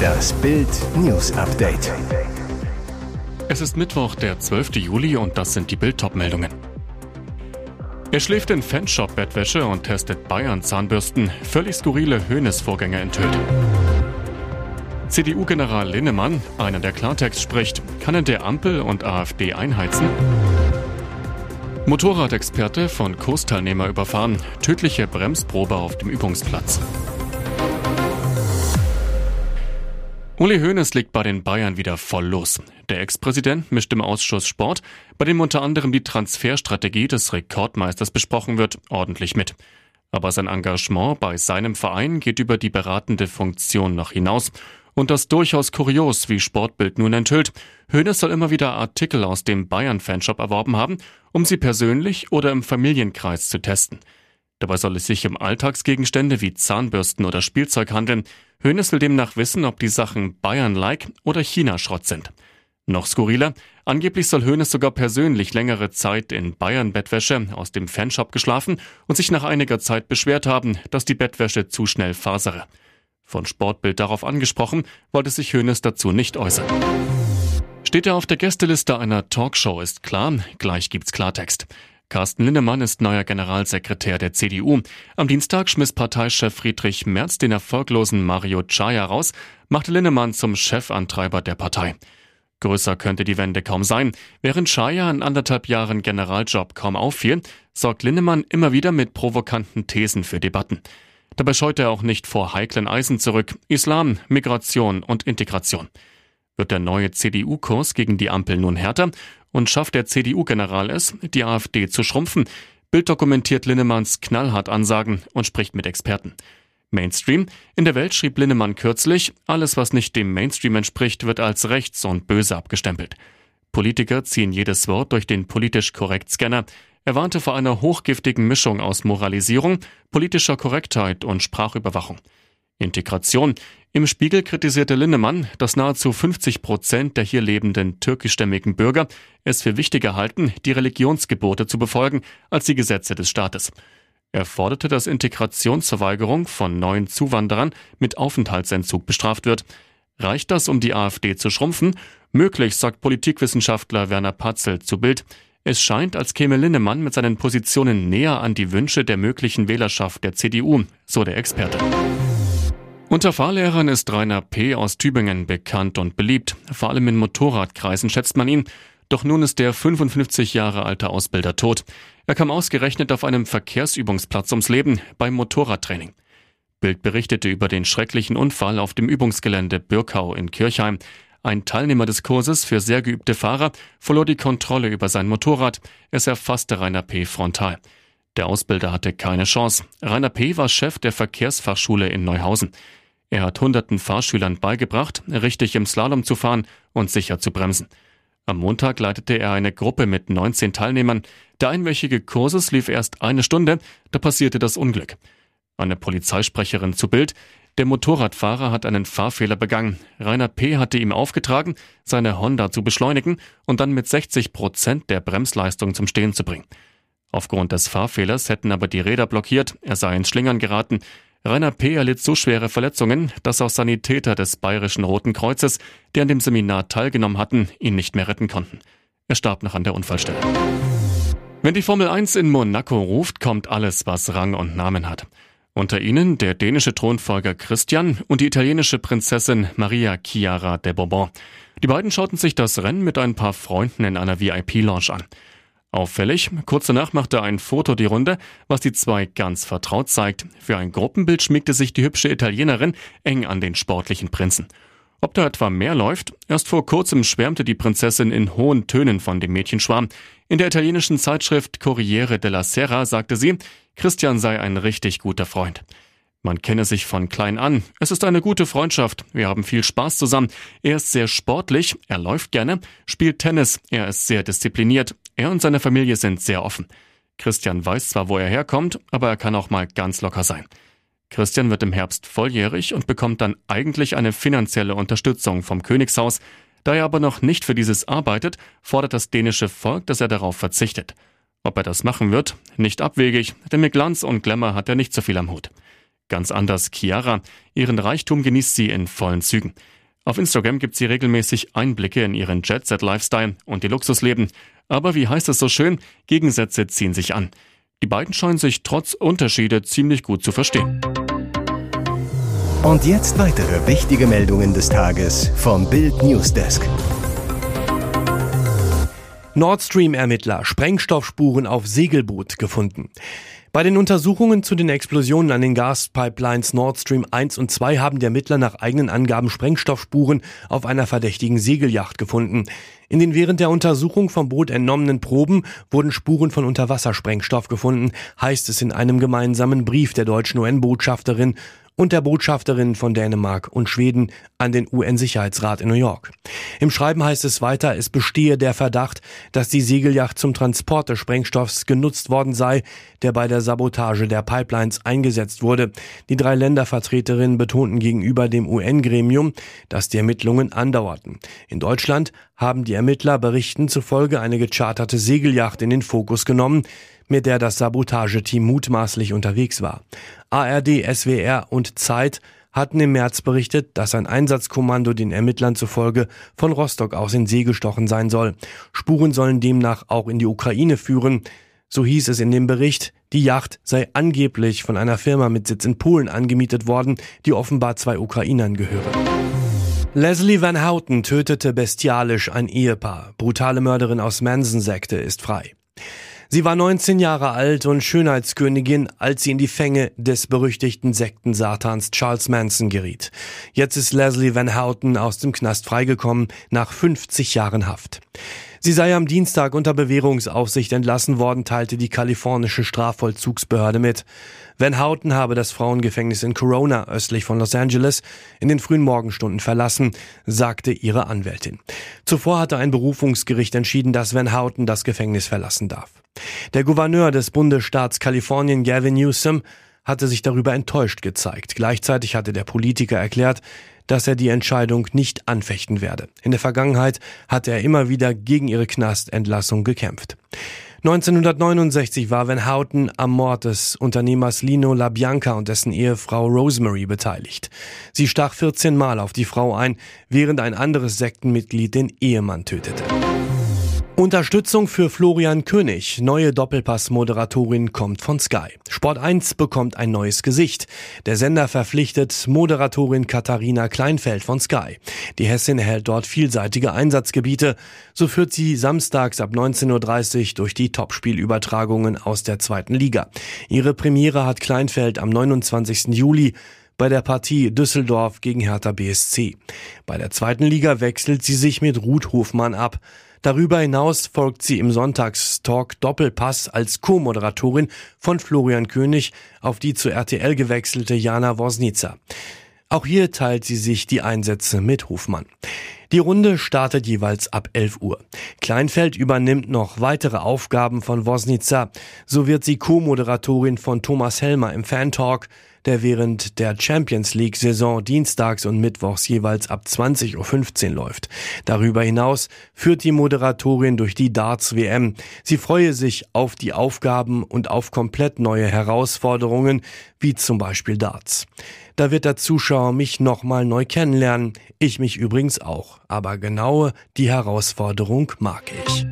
Das Bild News Update. Es ist Mittwoch, der 12. Juli und das sind die Bild meldungen Er schläft in Fanshop-Bettwäsche und testet Bayern-Zahnbürsten. Völlig skurrile Höhnes-Vorgänge enthüllt. CDU-General Linnemann, einer der Klartext spricht, kann er der Ampel und AfD einheizen? Motorradexperte von Kursteilnehmer überfahren. Tödliche Bremsprobe auf dem Übungsplatz. Uli Hoeneß legt bei den Bayern wieder voll los. Der Ex-Präsident mischt im Ausschuss Sport, bei dem unter anderem die Transferstrategie des Rekordmeisters besprochen wird, ordentlich mit. Aber sein Engagement bei seinem Verein geht über die beratende Funktion noch hinaus. Und das durchaus kurios, wie Sportbild nun enthüllt. Hoeneß soll immer wieder Artikel aus dem Bayern-Fanshop erworben haben, um sie persönlich oder im Familienkreis zu testen. Dabei soll es sich um Alltagsgegenstände wie Zahnbürsten oder Spielzeug handeln. Hoeneß will demnach wissen, ob die Sachen Bayern-like oder China-Schrott sind. Noch skurriler, angeblich soll Hoeneß sogar persönlich längere Zeit in Bayern-Bettwäsche aus dem Fanshop geschlafen und sich nach einiger Zeit beschwert haben, dass die Bettwäsche zu schnell fasere. Von Sportbild darauf angesprochen, wollte sich Hoeneß dazu nicht äußern. Steht er auf der Gästeliste einer Talkshow, ist klar, gleich gibt's Klartext. Carsten Linnemann ist neuer Generalsekretär der CDU. Am Dienstag schmiss Parteichef Friedrich Merz den erfolglosen Mario Chaya raus, machte Linnemann zum Chefantreiber der Partei. Größer könnte die Wende kaum sein. Während Chaya in anderthalb Jahren Generaljob kaum auffiel, sorgt Linnemann immer wieder mit provokanten Thesen für Debatten. Dabei scheut er auch nicht vor heiklen Eisen zurück. Islam, Migration und Integration. Wird der neue CDU-Kurs gegen die Ampel nun härter und schafft der CDU-General es, die AfD zu schrumpfen? Bild dokumentiert Linnemanns knallhart Ansagen und spricht mit Experten. Mainstream. In der Welt schrieb Linnemann kürzlich, alles was nicht dem Mainstream entspricht, wird als rechts und böse abgestempelt. Politiker ziehen jedes Wort durch den politisch korrekt Scanner. Er warnte vor einer hochgiftigen Mischung aus Moralisierung, politischer Korrektheit und Sprachüberwachung. Integration. Im Spiegel kritisierte Linnemann, dass nahezu 50 Prozent der hier lebenden türkischstämmigen Bürger es für wichtiger halten, die Religionsgebote zu befolgen, als die Gesetze des Staates. Er forderte, dass Integrationsverweigerung von neuen Zuwanderern mit Aufenthaltsentzug bestraft wird. Reicht das, um die AfD zu schrumpfen? Möglich, sagt Politikwissenschaftler Werner Patzel zu Bild. Es scheint, als käme Linnemann mit seinen Positionen näher an die Wünsche der möglichen Wählerschaft der CDU, so der Experte. Unter Fahrlehrern ist Rainer P. aus Tübingen bekannt und beliebt. Vor allem in Motorradkreisen schätzt man ihn. Doch nun ist der 55 Jahre alte Ausbilder tot. Er kam ausgerechnet auf einem Verkehrsübungsplatz ums Leben beim Motorradtraining. Bild berichtete über den schrecklichen Unfall auf dem Übungsgelände Birkau in Kirchheim. Ein Teilnehmer des Kurses für sehr geübte Fahrer verlor die Kontrolle über sein Motorrad. Es erfasste Rainer P. frontal. Der Ausbilder hatte keine Chance. Rainer P. war Chef der Verkehrsfachschule in Neuhausen. Er hat hunderten Fahrschülern beigebracht, richtig im Slalom zu fahren und sicher zu bremsen. Am Montag leitete er eine Gruppe mit 19 Teilnehmern. Der einwöchige Kurses lief erst eine Stunde, da passierte das Unglück. Eine Polizeisprecherin zu Bild. Der Motorradfahrer hat einen Fahrfehler begangen. Rainer P. hatte ihm aufgetragen, seine Honda zu beschleunigen und dann mit 60 Prozent der Bremsleistung zum Stehen zu bringen. Aufgrund des Fahrfehlers hätten aber die Räder blockiert, er sei ins Schlingern geraten. Rainer P. erlitt so schwere Verletzungen, dass auch Sanitäter des Bayerischen Roten Kreuzes, die an dem Seminar teilgenommen hatten, ihn nicht mehr retten konnten. Er starb noch an der Unfallstelle. Wenn die Formel 1 in Monaco ruft, kommt alles, was Rang und Namen hat. Unter ihnen der dänische Thronfolger Christian und die italienische Prinzessin Maria Chiara de Bourbon. Die beiden schauten sich das Rennen mit ein paar Freunden in einer VIP-Lounge an. Auffällig, kurz danach machte ein Foto die Runde, was die zwei ganz vertraut zeigt. Für ein Gruppenbild schmiegte sich die hübsche Italienerin eng an den sportlichen Prinzen. Ob da etwa mehr läuft? Erst vor kurzem schwärmte die Prinzessin in hohen Tönen von dem Mädchenschwarm. In der italienischen Zeitschrift Corriere della Sera sagte sie, Christian sei ein richtig guter Freund. Man kenne sich von klein an. Es ist eine gute Freundschaft. Wir haben viel Spaß zusammen. Er ist sehr sportlich, er läuft gerne, spielt Tennis, er ist sehr diszipliniert. Er und seine Familie sind sehr offen. Christian weiß zwar, wo er herkommt, aber er kann auch mal ganz locker sein. Christian wird im Herbst volljährig und bekommt dann eigentlich eine finanzielle Unterstützung vom Königshaus. Da er aber noch nicht für dieses arbeitet, fordert das dänische Volk, dass er darauf verzichtet. Ob er das machen wird? Nicht abwegig, denn mit Glanz und Glamour hat er nicht so viel am Hut. Ganz anders Chiara. Ihren Reichtum genießt sie in vollen Zügen. Auf Instagram gibt sie regelmäßig Einblicke in ihren Jet-Set-Lifestyle und ihr Luxusleben. Aber wie heißt es so schön, Gegensätze ziehen sich an. Die beiden scheinen sich trotz Unterschiede ziemlich gut zu verstehen. Und jetzt weitere wichtige Meldungen des Tages vom Bild Newsdesk. Nord Stream-Ermittler Sprengstoffspuren auf Segelboot gefunden. Bei den Untersuchungen zu den Explosionen an den Gaspipelines Nord Stream 1 und 2 haben die Ermittler nach eigenen Angaben Sprengstoffspuren auf einer verdächtigen Segelyacht gefunden. In den während der Untersuchung vom Boot entnommenen Proben wurden Spuren von Unterwassersprengstoff gefunden, heißt es in einem gemeinsamen Brief der deutschen UN-Botschafterin und der Botschafterin von Dänemark und Schweden an den UN-Sicherheitsrat in New York. Im Schreiben heißt es weiter, es bestehe der Verdacht, dass die Segelyacht zum Transport des Sprengstoffs genutzt worden sei, der bei der Sabotage der Pipelines eingesetzt wurde. Die drei Ländervertreterinnen betonten gegenüber dem UN-Gremium, dass die Ermittlungen andauerten. In Deutschland haben die Ermittler Berichten zufolge eine gecharterte Segelyacht in den Fokus genommen, mit der das Sabotageteam mutmaßlich unterwegs war. ARD, SWR und Zeit hatten im März berichtet, dass ein Einsatzkommando den Ermittlern zufolge von Rostock aus in See gestochen sein soll. Spuren sollen demnach auch in die Ukraine führen. So hieß es in dem Bericht, die Yacht sei angeblich von einer Firma mit Sitz in Polen angemietet worden, die offenbar zwei Ukrainern gehöre. Leslie Van Houten tötete bestialisch ein Ehepaar. Brutale Mörderin aus Manson-Sekte ist frei. Sie war 19 Jahre alt und Schönheitskönigin, als sie in die Fänge des berüchtigten Sektensatans Charles Manson geriet. Jetzt ist Leslie Van Houten aus dem Knast freigekommen nach 50 Jahren Haft. Sie sei am Dienstag unter Bewährungsaufsicht entlassen worden, teilte die kalifornische Strafvollzugsbehörde mit. Van Houten habe das Frauengefängnis in Corona östlich von Los Angeles in den frühen Morgenstunden verlassen, sagte ihre Anwältin. Zuvor hatte ein Berufungsgericht entschieden, dass Van Houten das Gefängnis verlassen darf. Der Gouverneur des Bundesstaats Kalifornien, Gavin Newsom, hatte sich darüber enttäuscht gezeigt. Gleichzeitig hatte der Politiker erklärt, dass er die Entscheidung nicht anfechten werde. In der Vergangenheit hatte er immer wieder gegen ihre Knastentlassung gekämpft. 1969 war Van Houten am Mord des Unternehmers Lino LaBianca und dessen Ehefrau Rosemary beteiligt. Sie stach 14 Mal auf die Frau ein, während ein anderes Sektenmitglied den Ehemann tötete. Unterstützung für Florian König. Neue Doppelpass-Moderatorin kommt von Sky. Sport 1 bekommt ein neues Gesicht. Der Sender verpflichtet Moderatorin Katharina Kleinfeld von Sky. Die Hessin erhält dort vielseitige Einsatzgebiete. So führt sie samstags ab 19.30 Uhr durch die Topspielübertragungen aus der zweiten Liga. Ihre Premiere hat Kleinfeld am 29. Juli bei der Partie Düsseldorf gegen Hertha BSC. Bei der zweiten Liga wechselt sie sich mit Ruth Hofmann ab. Darüber hinaus folgt sie im Sonntagstalk Doppelpass als Co-Moderatorin von Florian König auf die zu RTL gewechselte Jana Wosnica. Auch hier teilt sie sich die Einsätze mit Hofmann. Die Runde startet jeweils ab 11 Uhr. Kleinfeld übernimmt noch weitere Aufgaben von Wosnica. So wird sie Co-Moderatorin von Thomas Helmer im Fan-Talk, der während der Champions League Saison dienstags und mittwochs jeweils ab 20.15 Uhr läuft. Darüber hinaus führt die Moderatorin durch die Darts WM. Sie freue sich auf die Aufgaben und auf komplett neue Herausforderungen, wie zum Beispiel Darts. Da wird der Zuschauer mich nochmal neu kennenlernen. Ich mich übrigens auch. Aber genau die Herausforderung mag ich.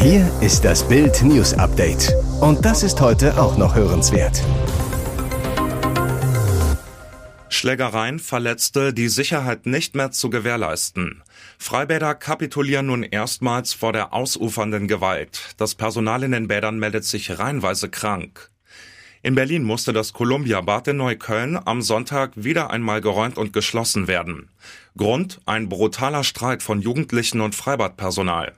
Hier ist das Bild News Update. Und das ist heute auch noch hörenswert. Schlägereien Verletzte, die Sicherheit nicht mehr zu gewährleisten. Freibäder kapitulieren nun erstmals vor der ausufernden Gewalt. Das Personal in den Bädern meldet sich reihenweise krank. In Berlin musste das Columbia-Bad in Neukölln am Sonntag wieder einmal geräumt und geschlossen werden. Grund ein brutaler Streit von Jugendlichen und Freibadpersonal.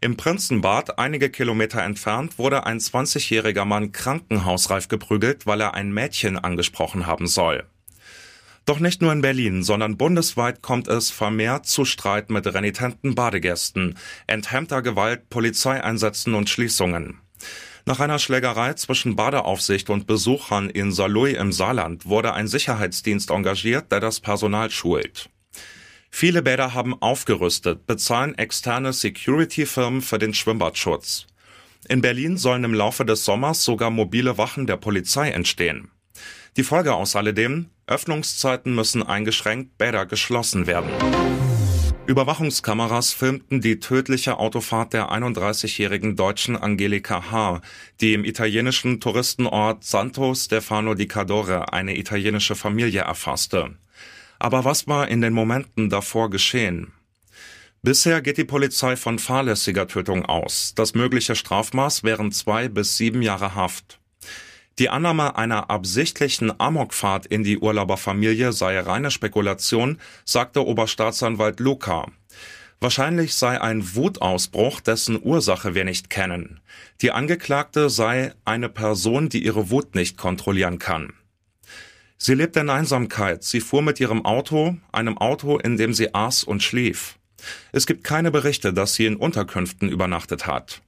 Im Prinzenbad, einige Kilometer entfernt, wurde ein 20-jähriger Mann krankenhausreif geprügelt, weil er ein Mädchen angesprochen haben soll. Doch nicht nur in Berlin, sondern bundesweit kommt es vermehrt zu Streit mit renitenten Badegästen, enthemmter Gewalt, Polizeieinsätzen und Schließungen. Nach einer Schlägerei zwischen Badeaufsicht und Besuchern in Saarlouis im Saarland wurde ein Sicherheitsdienst engagiert, der das Personal schult. Viele Bäder haben aufgerüstet, bezahlen externe Security-Firmen für den Schwimmbadschutz. In Berlin sollen im Laufe des Sommers sogar mobile Wachen der Polizei entstehen. Die Folge aus alledem, Öffnungszeiten müssen eingeschränkt, Bäder geschlossen werden. Überwachungskameras filmten die tödliche Autofahrt der 31-jährigen Deutschen Angelika H., die im italienischen Touristenort Santo Stefano di Cadore eine italienische Familie erfasste. Aber was war in den Momenten davor geschehen? Bisher geht die Polizei von fahrlässiger Tötung aus. Das mögliche Strafmaß wären zwei bis sieben Jahre Haft. Die Annahme einer absichtlichen Amokfahrt in die Urlauberfamilie sei reine Spekulation, sagte Oberstaatsanwalt Luca. Wahrscheinlich sei ein Wutausbruch, dessen Ursache wir nicht kennen. Die Angeklagte sei eine Person, die ihre Wut nicht kontrollieren kann. Sie lebt in Einsamkeit. Sie fuhr mit ihrem Auto, einem Auto, in dem sie aß und schlief. Es gibt keine Berichte, dass sie in Unterkünften übernachtet hat.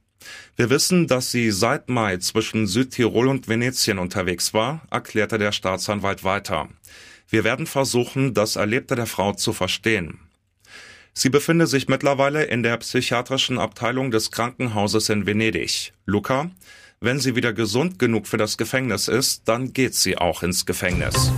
Wir wissen, dass sie seit Mai zwischen Südtirol und Venetien unterwegs war, erklärte der Staatsanwalt weiter. Wir werden versuchen, das Erlebte der Frau zu verstehen. Sie befinde sich mittlerweile in der psychiatrischen Abteilung des Krankenhauses in Venedig. Luca, wenn sie wieder gesund genug für das Gefängnis ist, dann geht sie auch ins Gefängnis.